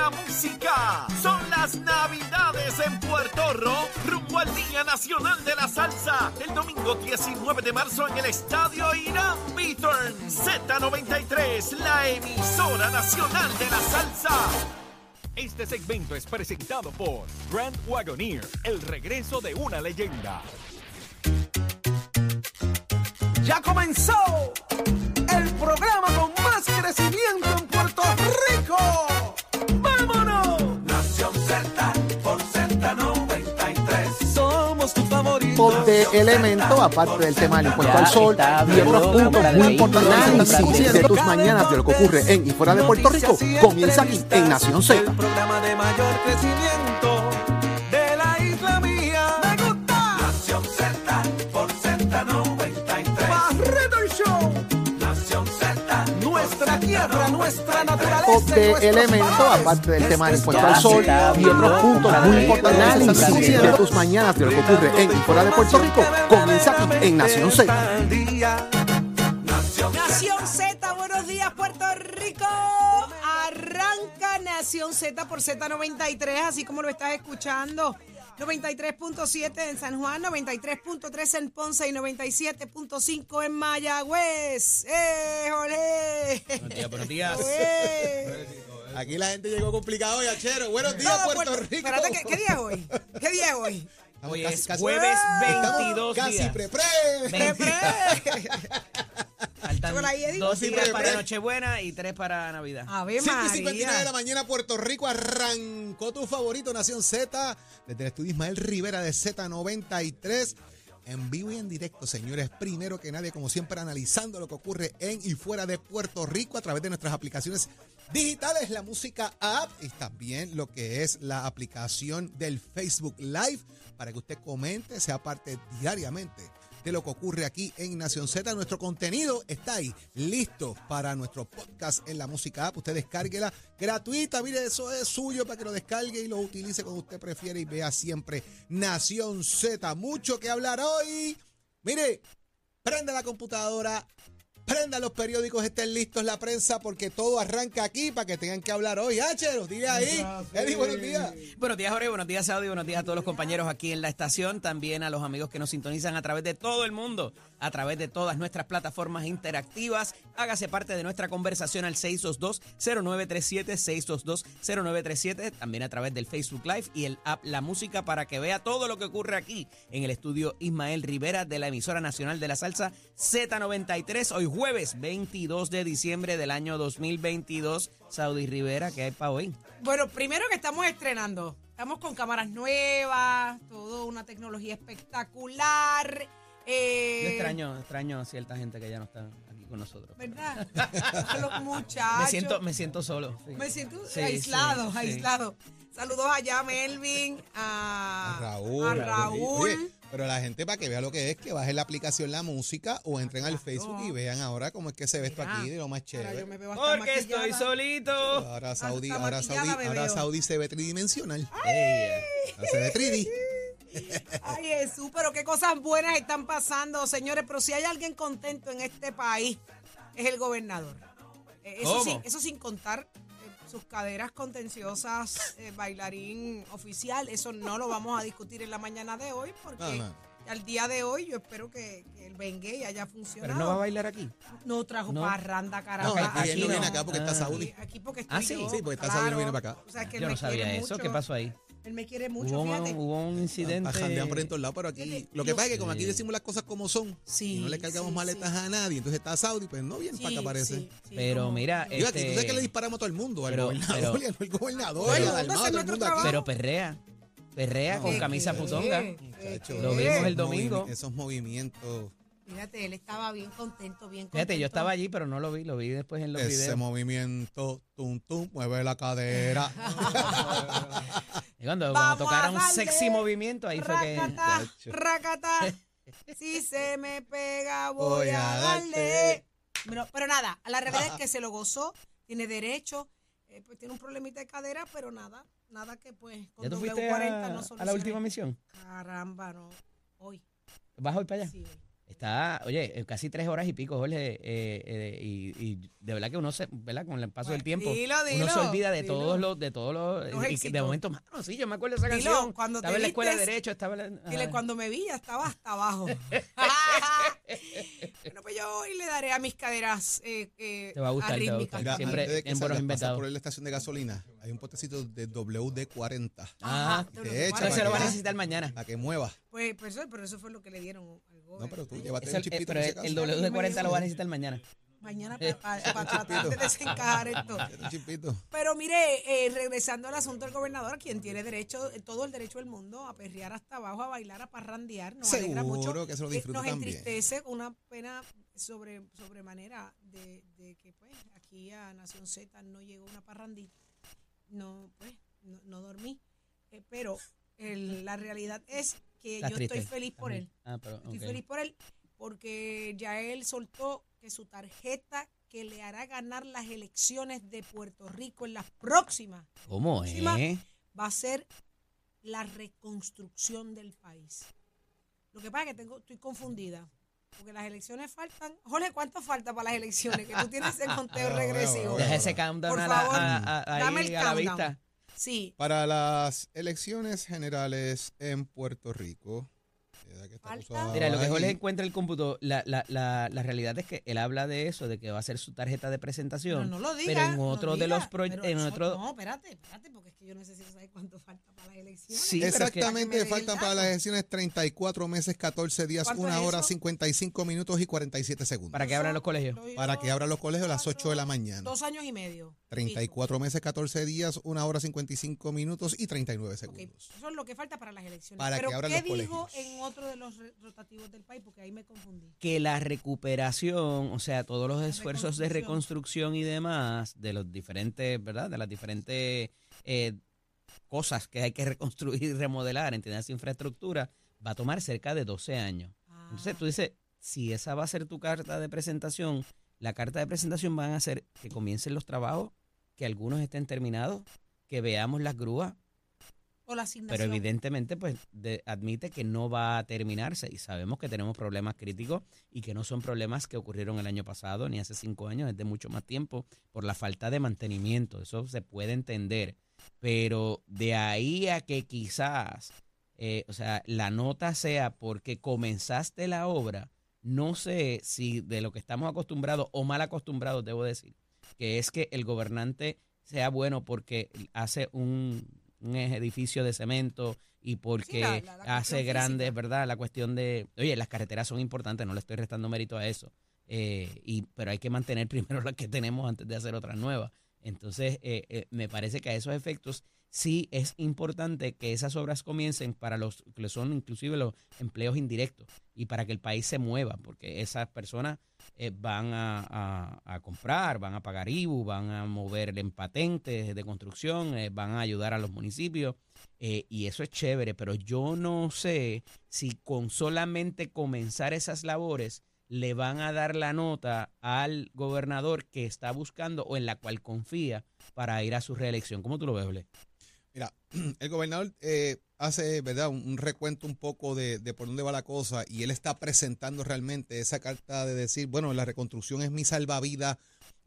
la música. Son las Navidades en Puerto Rico, rumbo al Día Nacional de la Salsa. El domingo 19 de marzo en el Estadio Irán Beaturn. Z93, la emisora nacional de la salsa. Este segmento es presentado por Grand Wagoneer, el regreso de una leyenda. Ya comenzó el programa con más crecimiento en Puerto Rico. Pop de elemento, aparte del tema del impuesto al sol y otros puntos muy importantes de de tus mañanas de lo que ocurre en y fuera de Puerto Rico comienza aquí en Nación Z. El programa de mayor crecimiento Pop de elemento, aparte del tema del Esto impuesto al sol y otros puntos muy importantes de tus mañanas de lo que ocurre en y fuera de Puerto Rico comienza aquí en Nación Z. Nación Nación Z, buenos días Puerto Rico. Arranca Nación Z por Z93, así como lo estás escuchando. 93.7 en San Juan, 93.3 en Ponce y 97.5 en Mayagüez. ¡Eh, jolé! Buenos días, buenos días. Aquí la gente llegó complicado hoy, Achero. Buenos días, Puerto, Puerto- Rico. Espérate, ¿qué, qué día es hoy? ¿Qué día es hoy? Estamos Hoy casi- es casi- jueves Estamos 22 casi días. pre pre. Pre, pre. Faltan dos días para. Nochebuena y tres para Navidad. Ave 5 y 59 de la mañana, Puerto Rico arrancó tu favorito, Nación Z, desde el estudio Ismael Rivera de Z93. En vivo y en directo, señores. Primero que nadie, como siempre, analizando lo que ocurre en y fuera de Puerto Rico a través de nuestras aplicaciones digitales, la música app y también lo que es la aplicación del Facebook Live para que usted comente, sea parte diariamente de lo que ocurre aquí en Nación Z. Nuestro contenido está ahí, listo para nuestro podcast en la música app. Usted descárguela gratuita. Mire, eso es suyo para que lo descargue y lo utilice como usted prefiere y vea siempre Nación Z. Mucho que hablar hoy. Mire, prenda la computadora. Prenda los periódicos, estén listos la prensa porque todo arranca aquí para que tengan que hablar hoy. Háchero, dile ahí. Eddie, buenos días. Buenos días, Jorge. Buenos días, Saudi. Buenos días a todos los compañeros aquí en la estación. También a los amigos que nos sintonizan a través de todo el mundo, a través de todas nuestras plataformas interactivas. Hágase parte de nuestra conversación al 622-0937, 622-0937. También a través del Facebook Live y el app La Música para que vea todo lo que ocurre aquí en el estudio Ismael Rivera de la emisora nacional de la salsa Z93. Hoy jueves 22 de diciembre del año 2022. Saudi Rivera, ¿qué hay para hoy? Bueno, primero que estamos estrenando. Estamos con cámaras nuevas, todo una tecnología espectacular. Eh, Yo extraño, extraño a cierta gente que ya no está aquí con nosotros. ¿Verdad? A los muchachos. Me siento, me siento solo. sí. Me siento Sí, aislado, sí, sí. aislado. Saludos allá a Melvin, a, A Raúl. a Raúl. Oye, pero la gente para que vea lo que es, que baje la aplicación La Música o entren al Facebook y vean ahora cómo es que se ve esto aquí, de lo más Ahora yo chévere. me veo hasta Porque estoy solito. Ahora Saudi, ahora Saudi, ahora. Saudi se ve tridimensional. Ey, Ahora se ve 3D. Ay, Jesús, pero qué cosas buenas están pasando, señores. Pero si hay alguien contento en este país, es el gobernador. Eh, Eso, ¿Cómo? sin, eso sin contar eh, sus caderas contenciosas, eh, bailarín oficial. Eso no lo vamos a discutir en la mañana de hoy, porque No, no. al día de hoy yo espero que, que el Bengue haya funcionado. Pero no va a bailar aquí. No trajo No. parranda, No, carajo. aquí, él no viene acá porque está Ah. Saudi. Aquí, aquí porque estoy Ah, sí. yo, Sí, porque está claro. No viene para acá. O sea, que él Yo no sabía eso. mucho. ¿Qué pasó ahí? Él me quiere mucho, Hubo, fíjate. un- hubo un incidente. A jandean por en todos lados, pero aquí Fíjate, lo que pasa es que como aquí decimos las cosas como son Sí, y no le cargamos sí, maletas sí. a nadie, entonces está Saudi, pues no viene para acá parece. sí, sí, Pero como- mira, Digo, aquí, tú sabes este- que le disparamos a todo el mundo, al pero- gobernador, pero- y al gobernador, y al a hace todo el mundo aquí. Pero perrea. Perrea con ¿Qué, camisa qué, putonga. qué, Muchacho, qué? Lo vimos el domingo. movi- Esos movimientos, Fíjate, él estaba bien contento, bien contento. Fíjate, yo estaba allí, pero no lo vi. Lo vi después en los ese videos. movimiento, tum, tum, mueve la cadera. Y cuando, cuando tocaron a un sexy movimiento, ahí fue que. Racata, racata. Si se me pega, voy, Voy a a darle. Pero, pero nada, a la realidad es que se lo gozó, tiene derecho, eh, pues tiene un problemita de cadera, pero nada, nada que pues con ¿Ya tú fuiste W40 a, no a la última misión? Caramba, no. Hoy, ¿Vas hoy para allá? sí, hoy. Está, oye, eh, casi tres horas y pico, Jorge, eh, eh, y, y de verdad que uno se, ¿verdad? Con el paso del tiempo, dilo, uno se dilo, olvida de dilo. todos los, de todos los, Los y que de momento, mano, sí, yo me acuerdo de esa Dilo, canción. cuando te estaba en la escuela de derecho, estaba en la- Dile, cuando me vi ya estaba hasta abajo. bueno, pues yo hoy le daré a mis caderas eh, eh, Te va a gustar, te va a gustar. Mira, Siempre antes de que en buenos inventados. por la estación de gasolina, hay un potecito de WD-40 Ajá. Te lo De voy a hecho, Pero dar. se lo va a necesitar mañana. para que mueva. Pues, pues eso, pero eso fue lo que le dieron al No, gobernador. pero tú llévate un eh, chipito pero el, acaso. el W40 lo va a necesitar mañana. Mañana para tratar de desencajar esto. Pero mire, eh, regresando al asunto del gobernador, quien tiene derecho, todo el derecho del mundo a perrear hasta abajo, a bailar, a parrandear, nos alegra mucho. Seguro que se lo Eh, disfruta Nos también. entristece una pena sobre sobremanera de, de que pues aquí a Nación Z no llegó una parrandita. No, pues, no, no dormí. Eh, pero el- la realidad es que yo estoy feliz por él. Ah, pero, Estoy feliz por él porque ya él soltó que su tarjeta que le hará ganar las elecciones de Puerto Rico en las próximas ¿Cómo es? va a ser la reconstrucción del país. Lo que pasa es que tengo, estoy confundida. Porque las elecciones faltan. Jorge, ¿cuánto falta para las elecciones? Que tú tienes el conteo regresivo. Deja ese countdown Por favor, a- a- ahí dame el a la countdown. vista. Sí, Para las elecciones generales en Puerto Rico. que Mira, lo que. Jorge encuentra el cómputo, la, la, la, la realidad es que él habla de eso, de que va a ser su tarjeta de presentación. no lo diga. pero en no otro de diga, los proye- pero en eso- otro- No, espérate, espérate, porque es que yo necesito saber cuánto falta para las elecciones. Sí, pero es que- Exactamente, faltan para las elecciones 34 meses, 14 días, ¿Cuánto 1 es hora, eso? 55 minutos y 47 segundos. para que abran los colegios. Para que abran los colegios a las 8 de la mañana. Dos años y medio. 34 meses, 14 días, 1 hora, 55 minutos y 39 Ok, segundos. Eso es lo que falta para las elecciones. Para Pero que abran ¿qué los dijo colegios. en otro de los rotativos del país? Porque ahí me confundí. que la recuperación, o sea, todos los esfuerzos de reconstrucción. y demás, de los diferentes, ¿verdad? De las diferentes eh, cosas que hay que reconstruir y remodelar, ¿entiendes? Esa infraestructura, va a tomar cerca de 12 años. Entonces tú dices, si esa va a ser tu carta de presentación, la carta de presentación van a hacer que comiencen los trabajos, que algunos estén terminados, que veamos las grúas, o la pero evidentemente pues de- admite que no va a terminarse y sabemos que tenemos problemas críticos y que no son problemas que ocurrieron el año pasado ni hace cinco años, es de mucho más tiempo por la falta de mantenimiento, eso se puede entender, pero de ahí a que quizás, eh, o sea, la nota sea porque comenzaste la obra, no sé si de lo que estamos acostumbrados o mal acostumbrados, debo decir, que es que el gobernante sea bueno porque hace un, un edificio de cemento y porque Sí, la- la- la hace grandes, física. ¿verdad? La cuestión de, oye, las carreteras son importantes, no le estoy restando mérito a eso, eh, y, pero hay que mantener primero las que tenemos antes de hacer otras nuevas. Entonces, eh, eh, me parece que a esos efectos sí es importante que esas obras comiencen para los que son inclusive los empleos indirectos y para que el país se mueva, porque esas personas eh, van a, a- comprar, van a pagar IBU, van a mover en patentes de construcción, eh, van a ayudar a los municipios eh, y eso es chévere, pero yo no sé si con solamente comenzar esas labores le van a dar la nota al gobernador que está buscando o en la cual confía para ir a su reelección. ¿Cómo tú lo ves, Ble? Mira, el gobernador eh, hace, ¿verdad?, un, recuento un poco de, de por dónde va la cosa y él está presentando realmente esa carta de decir, bueno, la reconstrucción es mi salvavidas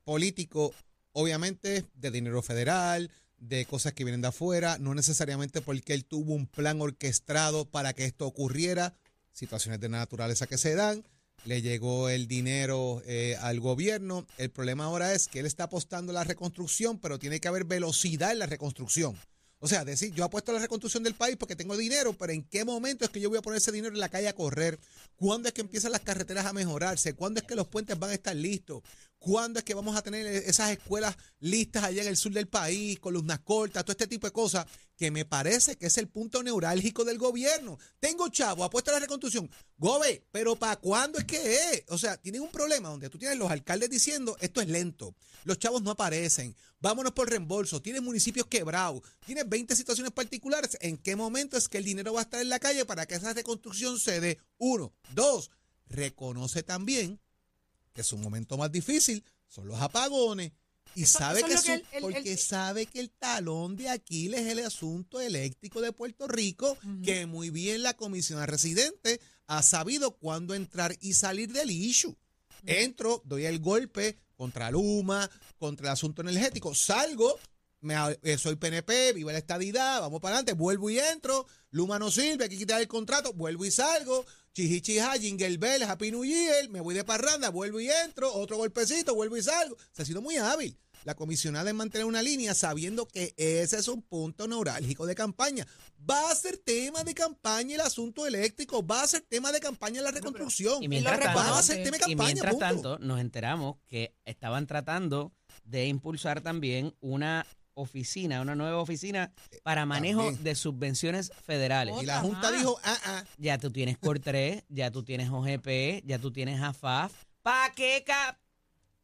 político, obviamente de dinero federal, de cosas que vienen de afuera, no necesariamente porque él tuvo un plan orquestado para que esto ocurriera, situaciones de naturaleza que se dan, le llegó el dinero eh, al gobierno. El problema ahora es que él está apostando a la reconstrucción, pero tiene que haber velocidad en la reconstrucción. O sea, decir, yo apuesto a la reconstrucción del país porque tengo dinero, pero ¿en qué momento es que yo voy a poner ese dinero en la calle a correr? ¿Cuándo es que empiezan las carreteras a mejorarse? ¿Cuándo es que los puentes van a estar listos? ¿Cuándo es que vamos a tener esas escuelas listas allá en el sur del país, columnas cortas, todo este tipo de cosas? Que me parece que es el punto neurálgico del gobierno. Tengo chavo, apuesto a la reconstrucción. Gobe, pero ¿para cuándo es que es? O sea, tienen un problema donde tú tienes los alcaldes diciendo esto es lento. Los chavos no aparecen. Vámonos por reembolso. Tienes municipios quebrados. Tienes 20 situaciones particulares. ¿En qué momento es que el dinero va a estar en la calle para que esa reconstrucción se dé? Uno. Dos. Reconoce también que su momento más difícil son los apagones. Y Eso- sabe eso que es lo que su- porque sabe que el talón de Aquiles es el asunto eléctrico de Puerto Rico, que muy bien la comisión residente ha sabido cuándo entrar y salir del issue. Entro, doy el golpe contra Luma, contra el asunto energético, salgo, me, eh, soy PNP, viva la estadidad, vamos para adelante, vuelvo y entro, Luma no sirve, hay que quitar el contrato, vuelvo y salgo, chijichija, jingle bell, happy new year, me voy de parranda, vuelvo y entro, otro golpecito, vuelvo y salgo. Se ha sido muy hábil la comisionada en mantener una línea sabiendo que ese es un punto neurálgico de campaña. Va a ser tema de campaña el asunto eléctrico, va a ser tema de campaña la reconstrucción. Y mientras, tanto, va a ser tema de y campaña, mientras punto. tanto, nos enteramos que estaban tratando de impulsar también una oficina, una nueva oficina para manejo También. de subvenciones federales. Y la Junta dijo, ah, ah, Ya tú tienes COR3, ya tú tienes OGP, ya tú tienes AFAF. ¿Para qué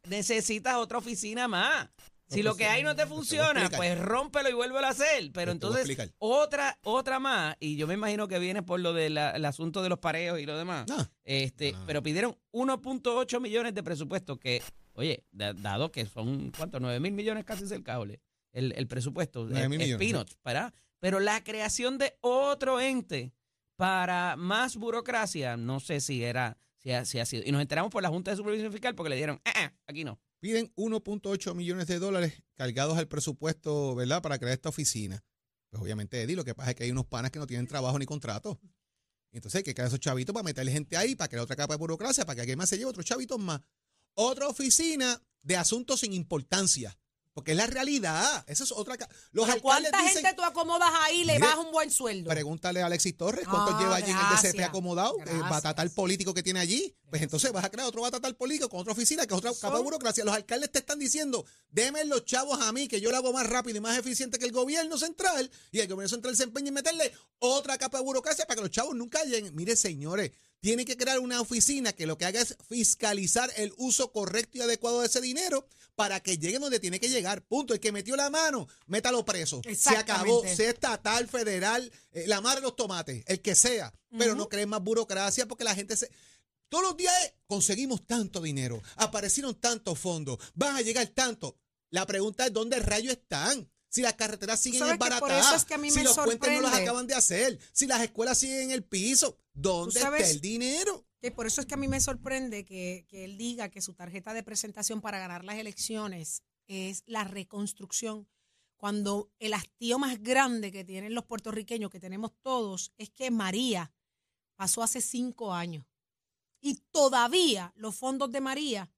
necesitas otra oficina más? Si lo que hay no te funciona, pues rómpelo y vuélvelo a hacer. Pero entonces, otra, otra más, y yo me imagino que viene por lo del asunto de los pareos y lo demás. no. Este, No. pero pidieron 1.8 millones de presupuesto que, oye, da- dado que son, ¿cuánto? 9 mil millones casi cercable el, el presupuesto. 9 mil es- es millones, sí. peanuts, ¿verdad? Pero la creación de otro ente para más burocracia, no sé si era, si ha, si ha sido. Y nos enteramos por la Junta de Supervisión Fiscal porque le dieron, "Ah, ah, aquí no. Piden 1.8 millones de dólares cargados al presupuesto, ¿verdad?, para crear esta oficina. Pues obviamente, Eddie, lo que pasa es que hay unos panas que no tienen trabajo ni contrato. Entonces hay que crear esos chavitos para meterle gente ahí, para crear otra capa de burocracia, para que alguien más se lleve otros chavitos más. Otra oficina de asuntos sin importancia. Porque es la realidad. Esa es otra. Los alcaldes ¿Cuánta dicen, gente tú acomodas ahí y le bajas un buen sueldo? Pregúntale a Alexis Torres cuánto Ah, lleva allí en el DCP acomodado, el Gracias. batatal político que tiene allí. Pues entonces vas a crear otro batatal político con otra oficina, que es otra capa de burocracia. Los alcaldes te están diciendo, déme los chavos a mí, que yo lo hago más rápido y más eficiente que el gobierno central, y el gobierno central se empeña en meterle otra capa de burocracia para que los chavos nunca lleguen. Mire, señores, tiene que crear una oficina que lo que haga es fiscalizar el uso correcto y adecuado de ese dinero para que llegue donde tiene que llegar. Punto. El que metió la mano, métalo preso. Se acabó. Sea estatal, federal, eh, la madre de los tomates, el que sea. Pero no creen más burocracia porque la gente se. Todos los días conseguimos tanto dinero, aparecieron tantos fondos, van a llegar tanto. La pregunta es: ¿dónde rayos están? Si las carreteras siguen embaratadas, es que a mí si los puentes no sorprende. acaban de hacer, si las escuelas siguen en el piso, ¿dónde está el dinero? Que por eso es que a mí me sorprende que, que él diga que su tarjeta de presentación para ganar las elecciones es la reconstrucción, cuando el hastío más grande que tienen los puertorriqueños, que tenemos todos, es que María pasó hace cinco años y todavía los fondos de María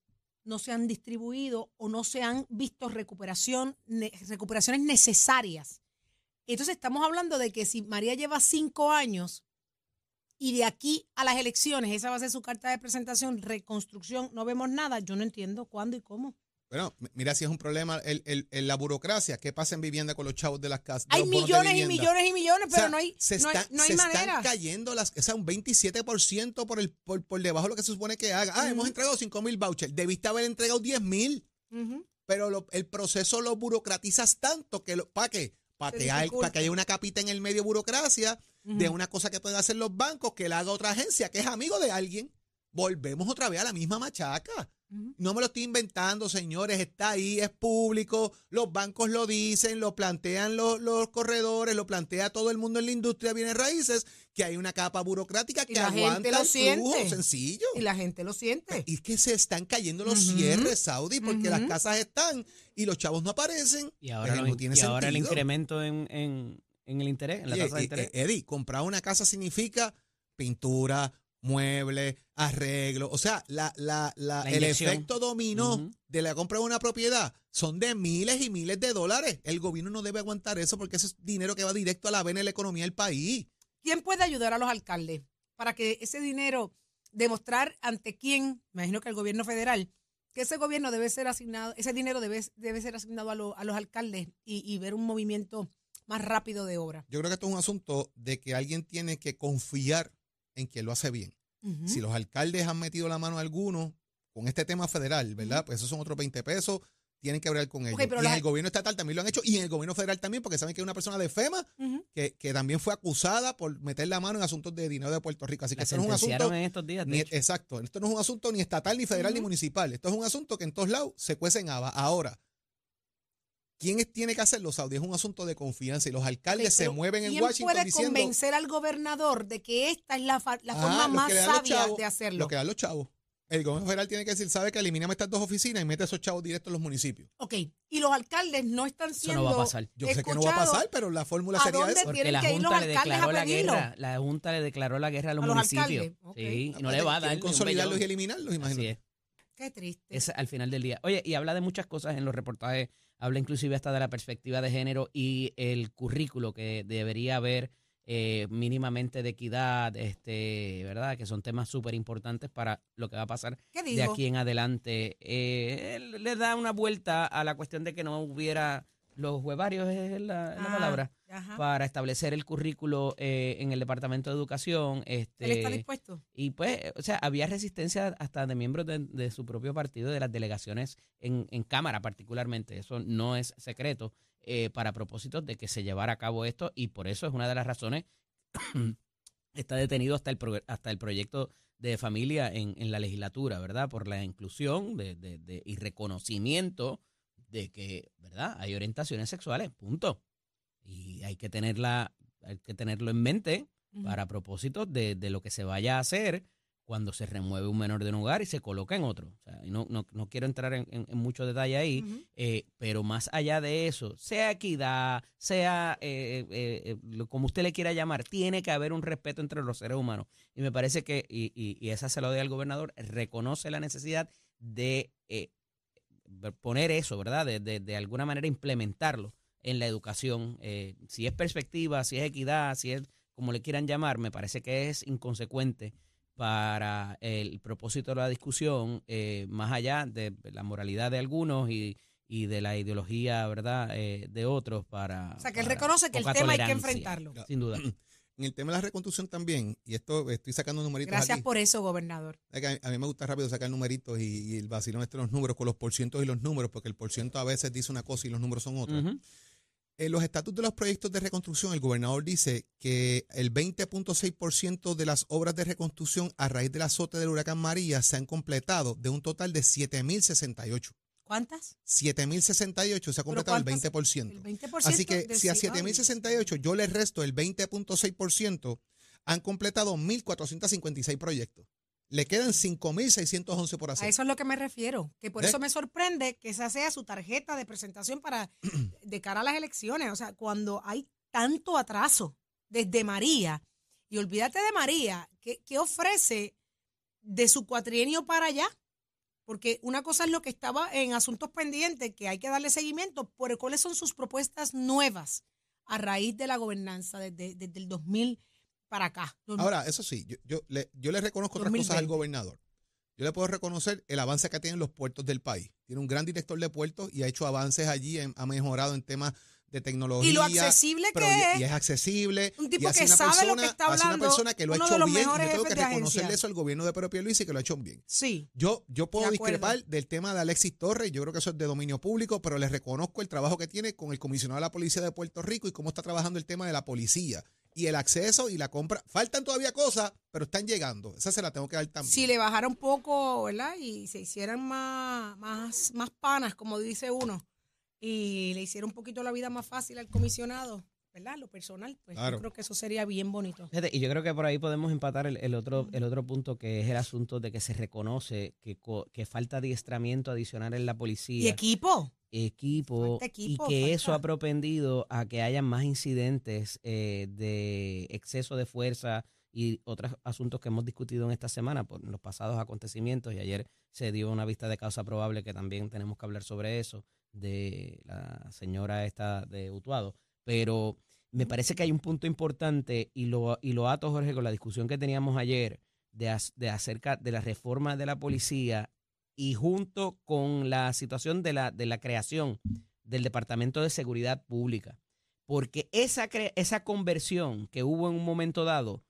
no se han distribuido o no se han visto recuperación, ne- recuperaciones necesarias. Entonces estamos hablando de que si María lleva cinco años y de aquí a las elecciones, esa va a ser su carta de presentación, reconstrucción, no vemos nada, yo no entiendo cuándo y cómo. Bueno, mira si es un problema el, el- el- la burocracia. ¿Qué pasa en vivienda con los chavos de las casas? Hay millones y millones y millones, O pero sea, no hay, se no hay, no hay se manera. están cayendo las, o sea, un 27% por, el, por, por debajo de lo que se supone que haga. Ah, hemos entregado 5 mil vouchers. Debiste haber entregado 10 mil. Pero lo- el proceso lo burocratizas tanto que, ¿para qué? Para que, hay- pa' que haya una capita en el medio de burocracia de una cosa que pueden hacer los bancos que la haga otra agencia que es amigo de alguien. Volvemos otra vez a la misma machaca. No me lo estoy inventando, señores, está ahí, es público, los bancos lo dicen, lo plantean los, los corredores, lo plantea todo el mundo en la industria de bienes raíces, que hay una capa burocrática Y que aguanta lo el flujo, siente. sencillo. Y la gente lo siente. Y es que se están cayendo los cierres, Saudi, porque las casas están y los chavos no aparecen. Y ahora, lo- no tiene y ahora el incremento en, en, en el interés, en la tasa de interés. eh, Eddie, comprar una casa significa pintura, muebles, arreglo. O sea, la, la, la- La el efecto dominó de la compra de una propiedad son de miles y miles de dólares. El gobierno no debe aguantar eso porque ese es dinero que va directo a la vena de la economía del país. ¿Quién puede ayudar a los alcaldes para que ese dinero, demostrar ante quién, me imagino que el gobierno federal, que ese gobierno debe ser asignado, ese dinero debe, debe ser asignado a, lo- a los alcaldes y, y ver un movimiento más rápido de obra? Yo creo que esto es un asunto de que alguien tiene que confiar en quien lo hace bien. Si los alcaldes han metido la mano a algunos con este tema federal, ¿verdad? Pues esos son otros 20 pesos, tienen que hablar con ellos. y en la- el gobierno estatal también lo han hecho y en el gobierno federal también, porque saben que hay una persona de FEMA que, que también fue acusada por meter la mano en asuntos de dinero de Puerto Rico. Así que La esto no es un asunto. en estos días, Ni, exacto, esto no es un asunto ni estatal, ni federal, ni municipal. Esto es un asunto que en todos lados se cuecen habas. Ahora, ¿Quién tiene que hacerlo, Saudi? Es un asunto de confianza y los alcaldes se mueven en ¿quién Washington puede diciendo convencer al gobernador de que esta es la, "Ah, forma más sabia chavos, de hacerlo? Lo que dan los chavos. El gobierno federal tiene que decir, sabe que eliminamos estas dos oficinas y mete esos chavos directos en los municipios. Ok, y los alcaldes no están Eso siendo no va a pasar. Yo sé que no va a pasar, pero la fórmula ¿A sería dónde esa. Porque la que ir los Junta le alcaldes declaró a la guerra. La Junta le declaró la guerra a los A los municipios. Sí, y no Aparte, le va a dar. consolidarlos y eliminarlos, Así imagínate. es. Qué triste. Es al final del día. Oye, y habla de muchas cosas en los reportajes. Habla inclusive hasta de la perspectiva de género y el currículo que debería haber eh, mínimamente de equidad, este, ¿verdad? Que son temas súper importantes para lo que va a pasar ¿Qué de aquí en adelante. Eh, él le da una vuelta a la cuestión de que no hubiera los huevarios, es la, la Ah, palabra, ajá. para establecer el currículo eh, en el Departamento de Educación. Este, ¿Él está dispuesto? y pues, o sea, había resistencia hasta de miembros de, de su propio partido, de las delegaciones en, en Cámara particularmente. Eso no es secreto eh, para propósitos de que se llevara a cabo esto y por eso es una de las razones está detenido hasta el, pro- hasta el proyecto de familia en, en la legislatura, ¿verdad? Por la inclusión de, de- de- y reconocimiento de que, ¿verdad? Hay orientaciones sexuales, punto. Y hay que tenerla, hay que tenerlo en mente para propósitos de, de lo que se vaya a hacer cuando se remueve un menor de un hogar y se coloca en otro. O sea, no, no, no quiero entrar en, en- en mucho detalle ahí, eh, pero más allá de eso, sea equidad, sea eh, eh, eh, como usted le quiera llamar, tiene que haber un respeto entre los seres humanos. Y me parece que, y, y, y esa se lo doy al gobernador, reconoce la necesidad de poner eso, ¿verdad? De, de, de alguna manera implementarlo en la educación. Eh, si es perspectiva, si es equidad, si es como le quieran llamar, me parece que es inconsecuente para el propósito de la discusión, eh, más allá de la moralidad de algunos y, y de la ideología, ¿verdad?, eh, de otros para... O sea, que él reconoce que el tema hay que enfrentarlo. Sin duda. En el tema de la reconstrucción también, y esto estoy sacando numeritos Gracias aquí. por eso, gobernador. Es que a, a mí me gusta rápido sacar numeritos y, y el vacilón este de los números con los porcientos y los números, porque el porciento a veces dice una cosa y los números son otras. Ujú. En los estatus de los proyectos de reconstrucción, el gobernador dice que el 20.6% de las obras de reconstrucción a raíz del azote del huracán María se han completado de un total de 7.068. ¿Cuántas? 7.068 se ha completado el cuántas? 20%. El 20%. Así que si a sí- ay, 7.068 yo le resto el 20.6%, han completado 1.456 proyectos. Le quedan 5.611 por A hacer. eso es lo que me refiero. Que por eso me sorprende que esa sea su tarjeta de presentación para de cara a las elecciones. O sea, cuando hay tanto atraso desde María, y olvídate de María, ¿qué, qué ofrece de su cuatrienio para allá? Porque una cosa es lo que estaba en asuntos pendientes, que hay que darle seguimiento, pero ¿cuáles son sus propuestas nuevas a raíz de la gobernanza desde, desde el 2000 para acá? Ahora, eso sí, yo, yo le, yo le reconozco otras cosas al 2020. gobernador. Yo le puedo reconocer el avance que tienen los puertos del país. Tiene un gran director de puertos y ha hecho avances allí, ha mejorado en temas de tecnología. y lo accesible pero que es. y es accesible. Un tipo y que una sabe lo persona- que está hablando, una persona que lo ha hecho bien. Yo tengo que reconocerle eso al gobierno de Pedro Luis y que lo ha hecho bien. Sí. Yo, yo puedo De discrepar del tema de Alexis Torres, yo creo que eso es de dominio público, pero le reconozco el trabajo que tiene con el comisionado de la Policía de Puerto Rico y cómo está trabajando el tema de la policía y el acceso y la compra. Faltan todavía cosas, pero están llegando. Esa se la tengo que dar también. Si le bajara un poco, ¿verdad? Y se hicieran más, más, más panas, como dice uno, y le hiciera un poquito la vida más fácil al comisionado, ¿verdad? Lo personal, pues Claro. yo creo que eso sería bien bonito. Y yo creo que por ahí podemos empatar el, el otro, el otro punto que es el asunto de que se reconoce que, co- que falta adiestramiento adicional en la Y policía, equipo. equipo, Falta equipo, y que eso ha propendido a que haya más incidentes eh, de exceso de fuerza y otros asuntos que hemos discutido en esta semana por los pasados acontecimientos y ayer se dio una vista de causa probable que también tenemos que hablar sobre eso de la señora esta de Utuado, pero me parece que hay un punto importante y lo, y lo ato, Jorge, con la discusión que teníamos ayer de, de acerca de la reforma de la policía y junto con la situación de la, de la creación del Departamento de Seguridad Pública. Porque esa, esa conversión que hubo en un momento dado,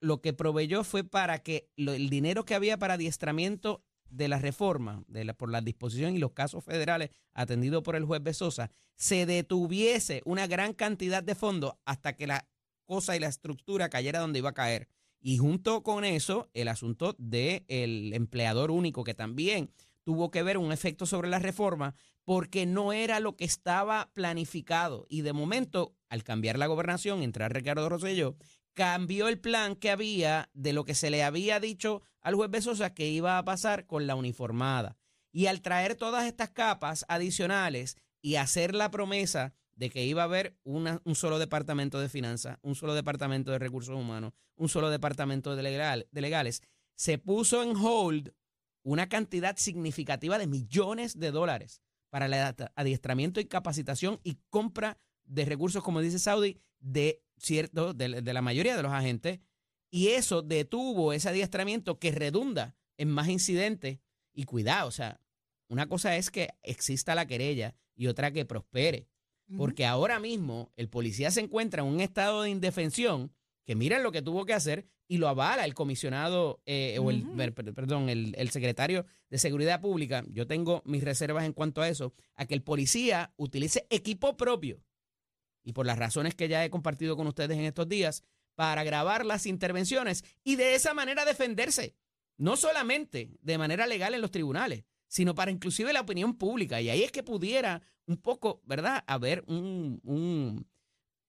lo que proveyó fue para que el dinero que había para adiestramiento de la reforma, de la, por la disposición y los casos federales atendidos por el juez Besosa, se detuviese una gran cantidad de fondos hasta que la cosa y la estructura cayera donde iba a caer. Y junto con eso, el asunto del empleador único, que también tuvo que ver un efecto sobre la reforma, porque no era lo que estaba planificado. Y de momento, al cambiar la gobernación, entrar Ricardo Rosselló, cambió el plan que había de lo que se le había dicho al juez Besosa que iba a pasar con la uniformada. Y al traer todas estas capas adicionales y hacer la promesa de que iba a haber una- un solo departamento de finanzas, un solo departamento de recursos humanos, un solo departamento de, de legales, se puso en hold una cantidad significativa de millones de dólares para el ad- adiestramiento y capacitación y compra de recursos, como dice Saudi, de cierto, de, de la mayoría de los agentes. Y eso detuvo ese adiestramiento que redunda en más incidentes. Y cuidado, o sea, una cosa es que exista la querella y otra que prospere. Porque ahora mismo el policía se encuentra en un estado de indefensión que miren lo que tuvo que hacer y lo avala el comisionado eh, o el, perdón, el, el secretario de Seguridad Pública. Yo tengo mis reservas en cuanto a eso, a que el policía utilice equipo propio y por las razones que ya he compartido con ustedes en estos días, para grabar las intervenciones y de esa manera defenderse, no solamente de manera legal en los tribunales, sino para inclusive la opinión pública. Y ahí es que pudiera un poco, ¿verdad?, haber un, un-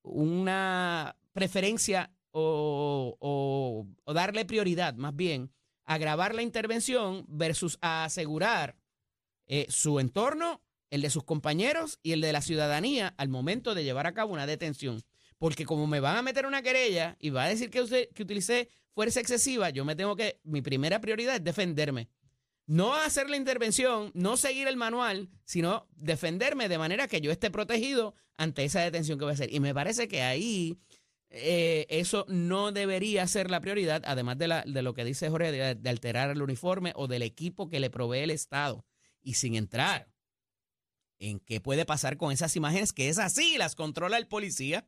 una preferencia o darle prioridad, más bien, a grabar la intervención versus a asegurar eh, su entorno, el de sus compañeros y el de la ciudadanía al momento de llevar a cabo una detención. Porque como me van a meter una querella y va a decir que, usted, que utilicé fuerza excesiva, yo me tengo que, mi primera prioridad es defenderme. No hacer la intervención, no seguir el manual, sino defenderme de manera que yo esté protegido ante esa detención que voy a hacer. Y me parece que ahí eh, eso no debería ser la prioridad, además de, la- de lo que dice Jorge, de, de alterar el uniforme o del equipo que le provee el Estado. Y sin entrar en qué puede pasar con esas imágenes, que es así, las controla el policía.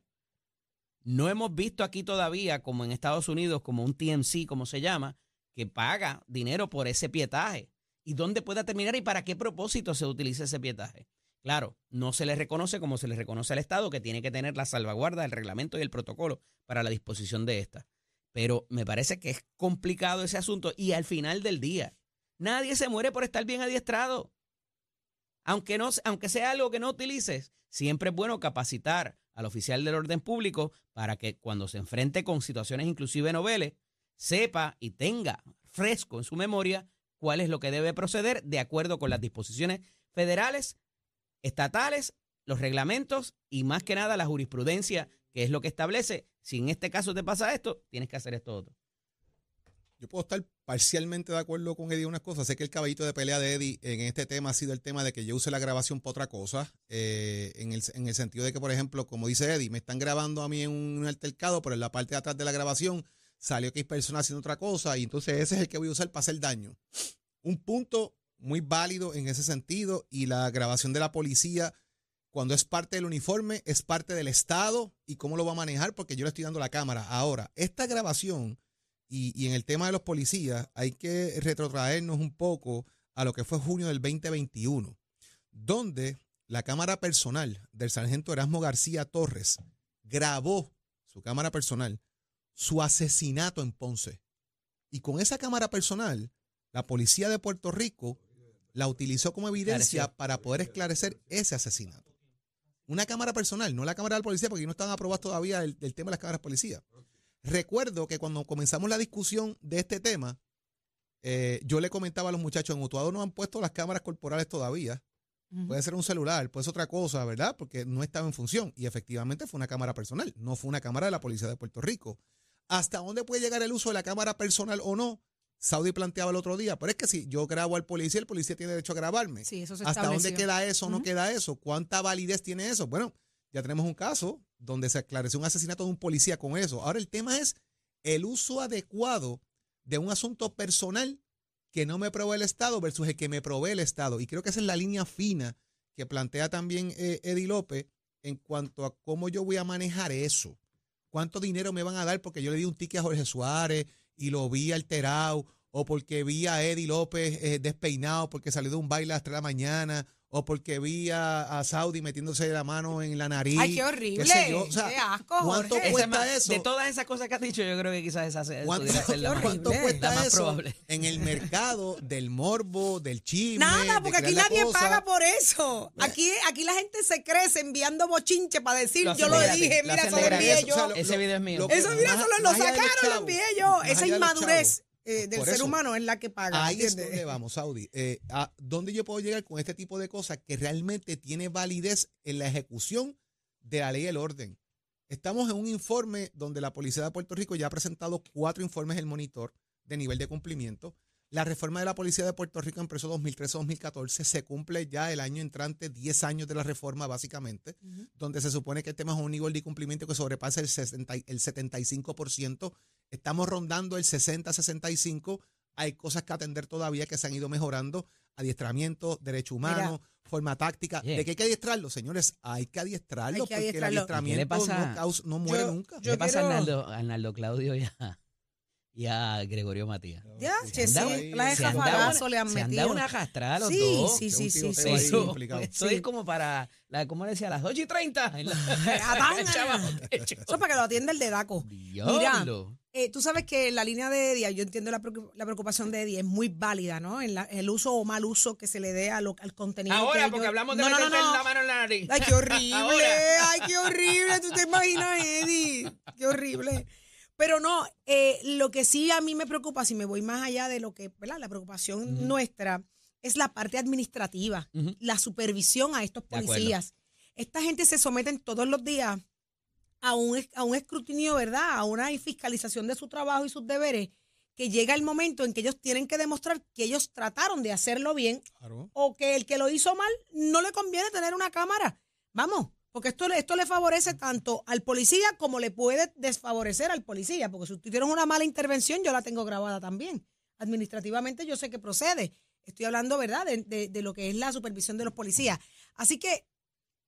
No hemos visto aquí todavía, como en Estados Unidos, como un TMC, como se llama, que paga dinero por ese pietaje. ¿Y dónde pueda terminar y para qué propósito se utiliza ese pietaje? Claro, no se le reconoce como se le reconoce al Estado, que tiene que tener la salvaguarda, el reglamento y el protocolo para la disposición de esta. Pero me parece que es complicado ese asunto y al final del día, nadie se muere por estar bien adiestrado. Aunque, no, aunque sea algo que no utilices, siempre es bueno capacitar al oficial del orden público para que cuando se enfrente con situaciones inclusive noveles, sepa y tenga fresco en su memoria cuál es lo que debe proceder de acuerdo con las disposiciones federales, estatales, los reglamentos y más que nada la jurisprudencia, que es lo que establece, si en este caso te pasa esto, tienes que hacer esto otro. Yo puedo estar parcialmente de acuerdo con Eddie en unas cosas. Sé que el caballito de pelea de Eddie en este tema ha sido el tema de que yo use la grabación para otra cosa. eh, en, el, en el sentido de que, por ejemplo, como dice Eddie, me están grabando a mí en un altercado, pero en la parte de atrás de la grabación salió que hay personas haciendo otra cosa y entonces ese es el que voy a usar para hacer daño. Un punto muy válido en ese sentido y la grabación de la policía cuando es parte del uniforme es parte del Estado y cómo lo va a manejar porque yo le estoy dando la cámara. Ahora, esta grabación y, y en el tema de los policías hay que retrotraernos un poco a lo que fue junio del 2021, donde la cámara personal del sargento Erasmo García Torres grabó su cámara personal su asesinato en Ponce. Y con esa cámara personal, la policía de Puerto Rico la utilizó como evidencia para poder esclarecer ese asesinato. Una cámara personal, no la cámara del policía, porque no están aprobados todavía el, el tema de las cámaras policía. Recuerdo que cuando comenzamos la discusión de este tema, eh, yo le comentaba a los muchachos, en Utuado no han puesto las cámaras corporales todavía. Puede ser un celular, puede ser otra cosa, ¿verdad? Porque no estaba en función. Y efectivamente fue una cámara personal, no fue una cámara de la Policía de Puerto Rico. ¿Hasta dónde puede llegar el uso de la cámara personal o no? Saudi planteaba el otro día, pero es que si yo grabo al policía, el policía tiene derecho a grabarme. Sí, eso se ¿Hasta dónde queda eso o no Ujú. queda eso? ¿Cuánta validez tiene eso? Bueno, ya tenemos un caso donde se esclareció un asesinato de un policía con eso. Ahora el tema es el uso adecuado de un asunto personal que no me provee el Estado versus el que me provee el Estado. Y creo que esa es la línea fina que plantea también eh, Eddie López en cuanto a cómo yo voy a manejar eso. ¿Cuánto dinero me van a dar porque yo le di un ticket a Jorge Suárez y lo vi alterado? O porque vi a Eddie López eh, despeinado porque salió de un baile a las 3 de la mañana. O porque vi a, a Saudi metiéndose la mano en la nariz. Ay, qué horrible. sé yo. O sea, Qué asco, ¿Cuánto Jorge. Cuesta eso? De todas esas cosas que has dicho, yo creo que quizás esa se- ¿Cuánto, ser la cuánto cuesta La más eso probable. en el mercado del morbo, del chisme? Nada, porque aquí nadie cosa? paga por eso. Aquí, aquí la gente se crece enviando bochinche para decir, Lo yo lo dije, mira, hacen eso de lo gratis. envié O yo. sea, lo- Ese video es mío. Eso, mira, solo lo sacaron, lo envié yo. Esa inmadurez. Eh, del Por ser eso, humano es la que paga. Ahí es donde vamos, Saudi. Eh, ¿A dónde yo puedo llegar con este tipo de cosas que realmente tiene validez en la ejecución de la ley y el orden? Estamos en un informe donde la Policía de Puerto Rico ya ha presentado cuatro informes del monitor de nivel de cumplimiento. La reforma de la Policía de Puerto Rico empezó 2013-2014. Se cumple ya el año entrante 10 años de la reforma, básicamente, donde se supone que estemos a un nivel de cumplimiento que sobrepasa el, 60 y- el 75%. Estamos rondando el 60-65%. Hay cosas que atender todavía que se han ido mejorando. Adiestramiento, derecho humano, forma táctica. Oye. ¿De qué hay que adiestrarlo, señores? Hay que adiestrarlo Hay que porque adiestrarlo. el adiestramiento no, causa- no muere Yo- nunca. ¿Qué le pasa a Arnaldo, Claudio y a Gregorio Matías? Ya, che, sí, las una- le han se han metido. dado una los Sí, dos. sí, sí, sí, sí. Eso, complicado. eso Sí. es como para, la, ¿cómo le decía? Las 8 y 30. En la-. Eso es para que lo atienda el de Daco. Mira, eh, tú sabes que la línea de Eddie, yo entiendo la, preocup- la preocupación de Eddie, es muy válida, ¿no? En la- el uso o mal uso que se le dé a lo- al contenido. Ahora, ellos- porque hablamos de no, no, no, la mano en la nariz. Ay, qué horrible, ay, qué horrible. ¿Tú te imaginas, Eddie? Qué horrible. Pero no, eh, lo que sí a mí me preocupa, si me voy más allá de lo que, ¿verdad? La preocupación nuestra es la parte administrativa, la supervisión a estos policías. Esta gente se someten todos los días a un, a un escrutinio, ¿verdad? A una fiscalización de su trabajo y sus deberes, que llega el momento en que ellos tienen que demostrar que ellos trataron de hacerlo bien Claro. o que el que lo hizo mal no le conviene tener una cámara. Vamos, porque esto, esto le favorece tanto al policía como le puede desfavorecer al policía, porque si tienes una mala intervención, yo la tengo grabada también. Administrativamente yo sé que procede. Estoy hablando, ¿verdad?, de, de- de lo que es la supervisión de los policías. Así que,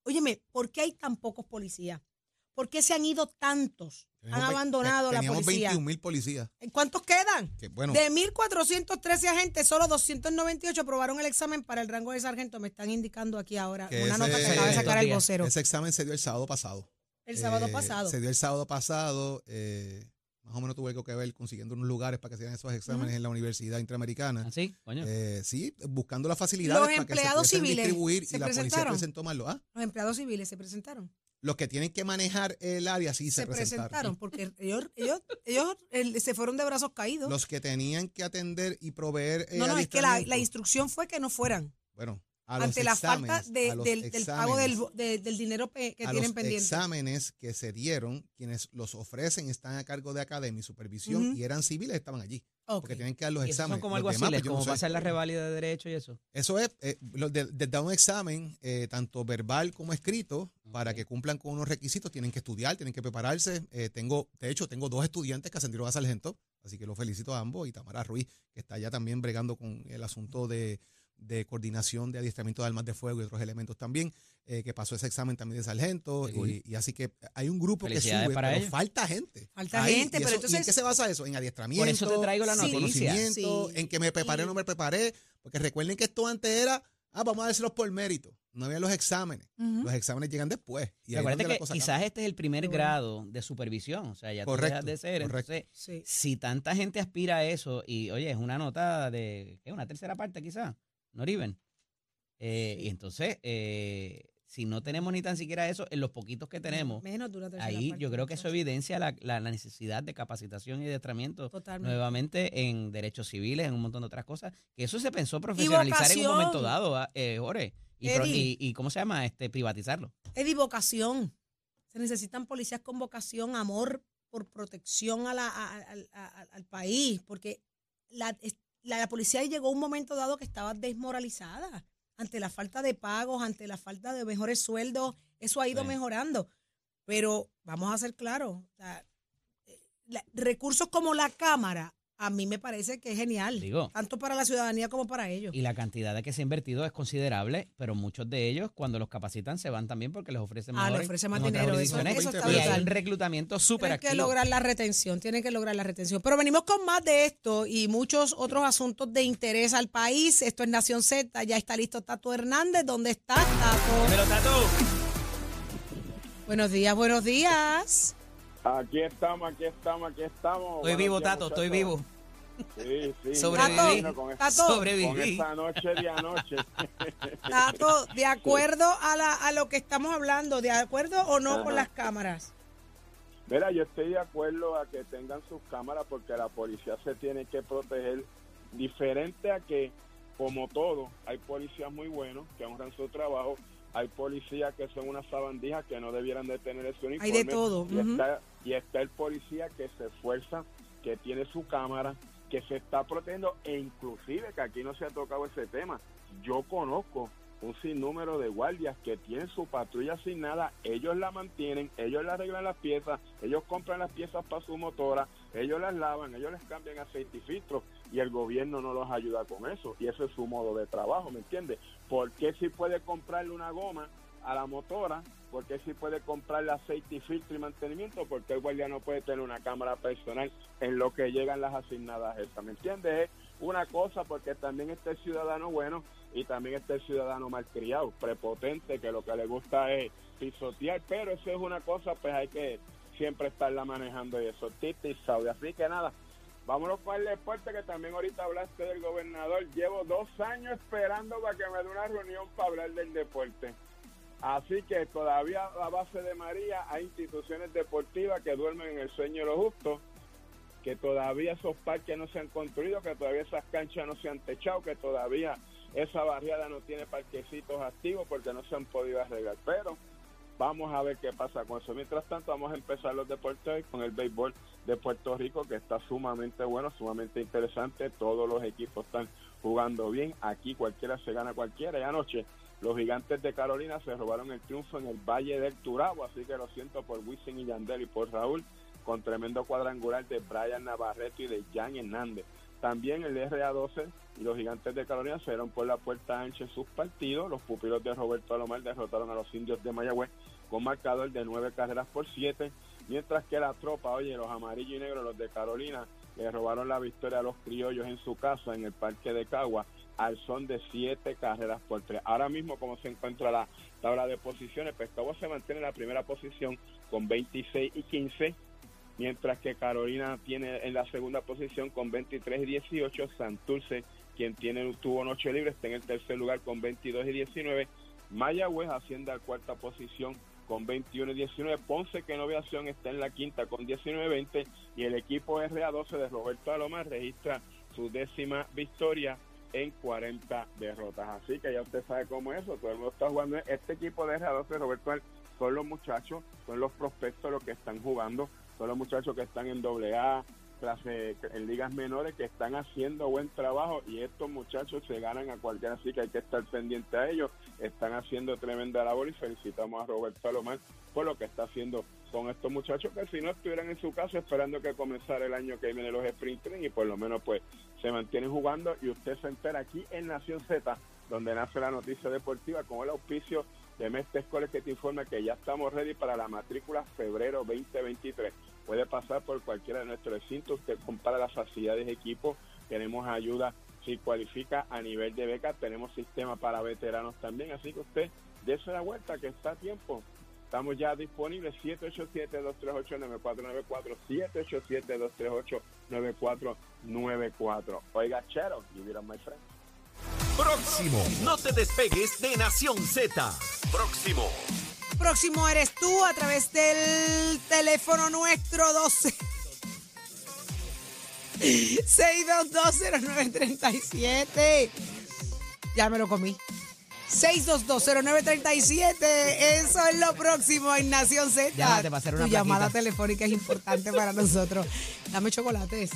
óyeme, ¿por qué hay tan pocos policías? ¿Por qué se han ido tantos? Han abandonado la teníamos policía. 21 mil policías. ¿Cuántos quedan? Que, bueno, De 1.413 agentes, solo 298 aprobaron el examen para el rango de sargento. Me están indicando aquí ahora Que una ese- nota que acaba de sacar el vocero. ese examen se dio el sábado pasado. El sábado Eh, pasado. Se dio el sábado pasado. eh, más o menos tuve algo que ver consiguiendo unos lugares para que se dieran esos exámenes en la Universidad Interamericana. ¿Así? Coño. Eh, sí, buscando las facilidades Los para que se civiles distribuir se y la policía presentó más lo- ah, Los empleados civiles se presentaron. Los que tienen que manejar el área sí se, se presentaron. presentaron porque ellos, ellos, ellos el- se fueron de brazos caídos. Los que tenían que atender y proveer. eh, no, no, es que la, instrucción fue que no fueran. Bueno, a los Ante la falta de- a los del, del pago del, de- del dinero que a tienen los pendiente. exámenes que se dieron, quienes los ofrecen están a cargo de academia y supervisión y eran civiles, estaban allí. Porque tienen que dar los exámenes. son como Los algo así, pues, no como sé. pasar la reválida de derecho y eso. Eso es, eh, lo de, de dar un examen, eh, tanto verbal como escrito, para que cumplan con unos requisitos. Tienen que estudiar, tienen que prepararse. Eh, tengo, de hecho, tengo dos estudiantes que ascendieron a sargento, así que los felicito a ambos. Y Tamara Ruiz, que está ya también bregando con el asunto de, de coordinación de adiestramiento de armas de fuego y otros elementos también, eh, que pasó ese examen también de sargento. Cool. Y, y así que hay un grupo que sube, para pero ellos. falta gente. Falta Ahí, gente, y pero eso- ¿y entonces- ¿En qué se basa eso? En adiestramiento. Por eso te traigo la Sí. en noticia. conocimiento, Sí. en que me preparé o no me preparé, porque recuerden que esto antes era, ah, vamos a dárselos por mérito. No había los exámenes. Los exámenes llegan después. Y la que quizás cambia. este es el primer grado de supervisión. O sea, ya tú dejas de ser. correcto. Entonces, Sí. si tanta gente aspira a eso, y oye, es una nota de, ¿qué? Una tercera parte quizás, no even. Eh, Y entonces, eh, si no tenemos ni tan siquiera eso, en los poquitos que tenemos, Menos de una tercera ahí parte, yo creo que eso evidencia la, la- la necesidad de capacitación y adiestramiento Totalmente. nuevamente en derechos civiles, en un montón de otras cosas, que eso se pensó profesionalizar en un momento dado, ah, eh, Jorge, y, pro- y, y ¿cómo se llama? este Privatizarlo. Es vocación. Se necesitan policías con vocación, amor por protección a la- a- al- a- al país, porque la, la, la policía llegó a un momento dado que estaba desmoralizada ante la falta de pagos, ante la falta de mejores sueldos. Eso ha ido Sí. mejorando. Pero vamos a ser claros, o sea, eh, recursos como la Cámara a mí me parece que es genial. Digo. Tanto para la ciudadanía como para ellos. Y la cantidad de que se ha invertido es considerable, pero muchos de ellos, cuando los capacitan, se van también porque les ofrecen Ah, le mejores ofrece más dinero. Eso, eso está y hay un reclutamiento súper Tienen que activo. lograr la retención, tienen que lograr la retención. Pero venimos con más de esto y muchos otros asuntos de interés al país. Esto es Nación Z, ya está listo Tato Hernández. ¿Dónde está Tato? Dímelo, Tato. Buenos días, buenos días. Aquí estamos, aquí estamos, aquí estamos. Estoy vivo, días, Tato, estoy vivo. Sí, sí. Sobreviví. Tato, Con, esta, Tato. con Sobreviví. esta noche de anoche. Tato, ¿de acuerdo a, la, a lo que estamos hablando? ¿De acuerdo o no con las cámaras? Mira, yo estoy de acuerdo a que tengan sus cámaras porque la policía se tiene que proteger. Diferente a que, como todo, hay policías muy buenos que honran su trabajo. Hay policías que son unas sabandijas que no debieran de tener ese uniforme. Hay de todo, Y, ujú. está, y está el policía que se esfuerza, que tiene su cámara, que se está protegiendo e inclusive que aquí no se ha tocado ese tema. Yo conozco un sinnúmero de guardias que tienen su patrulla asignada, ellos la mantienen, ellos le arreglan las piezas, ellos compran las piezas para su motora, ellos las lavan, ellos les cambian aceite y filtro y el gobierno no los ayuda con eso y eso es su modo de trabajo, ¿me entiendes? ¿Por qué si puede comprarle una goma a la motora? ¿Por qué si puede comprarle aceite y filtro y mantenimiento? ¿Por qué el guardia no puede tener una cámara personal en lo que llegan las asignadas estas? ¿Me entiendes? Es una cosa porque también está el ciudadano bueno y también está el ciudadano malcriado, prepotente, que lo que le gusta es pisotear, pero eso es una cosa, pues hay que siempre estarla manejando y eso, Titi y Saudi. Así que nada, vámonos con el deporte, que también ahorita hablaste del gobernador. Llevo dos años esperando para que me dé una reunión para hablar del deporte. Así que todavía a base de María hay instituciones deportivas que duermen en el sueño de los justos, que todavía esos parques no se han construido, que todavía esas canchas no se han techado, que todavía esa barriada no tiene parquecitos activos porque no se han podido arreglar. Pero vamos a ver qué pasa con eso. Mientras tanto, vamos a empezar los deportes con el béisbol de Puerto Rico, que está sumamente bueno, sumamente interesante. Todos los equipos están jugando bien. Aquí cualquiera se gana cualquiera. Y anoche los gigantes de Carolina se robaron el triunfo en el Valle del Turabo, así que lo siento por Wisin y Yandel y por Raúl, con tremendo cuadrangular de Brian Navarreto y de Jan Hernández. También el RA12 y los gigantes de Carolina se dieron por la puerta ancha en sus partidos. Los pupilos de Roberto Alomar derrotaron a los indios de Mayagüez con marcador de nueve carreras por siete, mientras que la tropa, oye, los amarillos y negros, los de Carolina, le robaron la victoria a los criollos en su casa en el Parque de Cagua al son de siete carreras por tres. Ahora mismo, como se encuentra la tabla de posiciones, Pescagua se mantiene en la primera posición con 26 y 15, mientras que Carolina tiene en la segunda posición con 23 y 18, Santurce, quien tiene tuvo noche libre, está en el tercer lugar con 22 y 19, Mayagüez asciende a cuarta posición con 21 y 19, Ponce que en aviación está en la quinta con 19 y 20 y el equipo RA12 de Roberto Alomar registra su décima victoria en 40 derrotas. Así que ya usted sabe cómo es eso, todo el mundo está jugando. Este equipo de RA12 de Roberto son los muchachos, son los prospectos los que están jugando, son los muchachos que están en doble A, clase en ligas menores que están haciendo buen trabajo y estos muchachos se ganan a cualquiera, así que hay que estar pendiente a ellos. Están haciendo tremenda labor y felicitamos a Roberto Salomán por lo que está haciendo con estos muchachos que si no estuvieran en su casa esperando que comenzara el año que viene los sprint training y por lo menos pues se mantienen jugando y usted se entera aquí en Nación Z donde nace la noticia deportiva con el auspicio de Mestre Escoles que te informa que ya estamos ready para la matrícula febrero 2023. Puede pasar por cualquiera de nuestros recintos, usted compara las facilidades de equipo, tenemos ayuda si cualifica a nivel de beca, tenemos sistema para veteranos también, así que usted dése la vuelta que está a tiempo. Estamos ya disponibles 787-238-9494, 787-238-9494. Oiga, Chero, you it on my friend. Próximo. No te despegues de Nación Z. Próximo. Próximo eres tú a través del teléfono nuestro 12. 6220937. Ya me lo comí. 6220937. Eso es lo próximo en Nación Z. Llámate para hacer una Tu llamada plaquita. telefónica es importante para nosotros. Dame chocolates.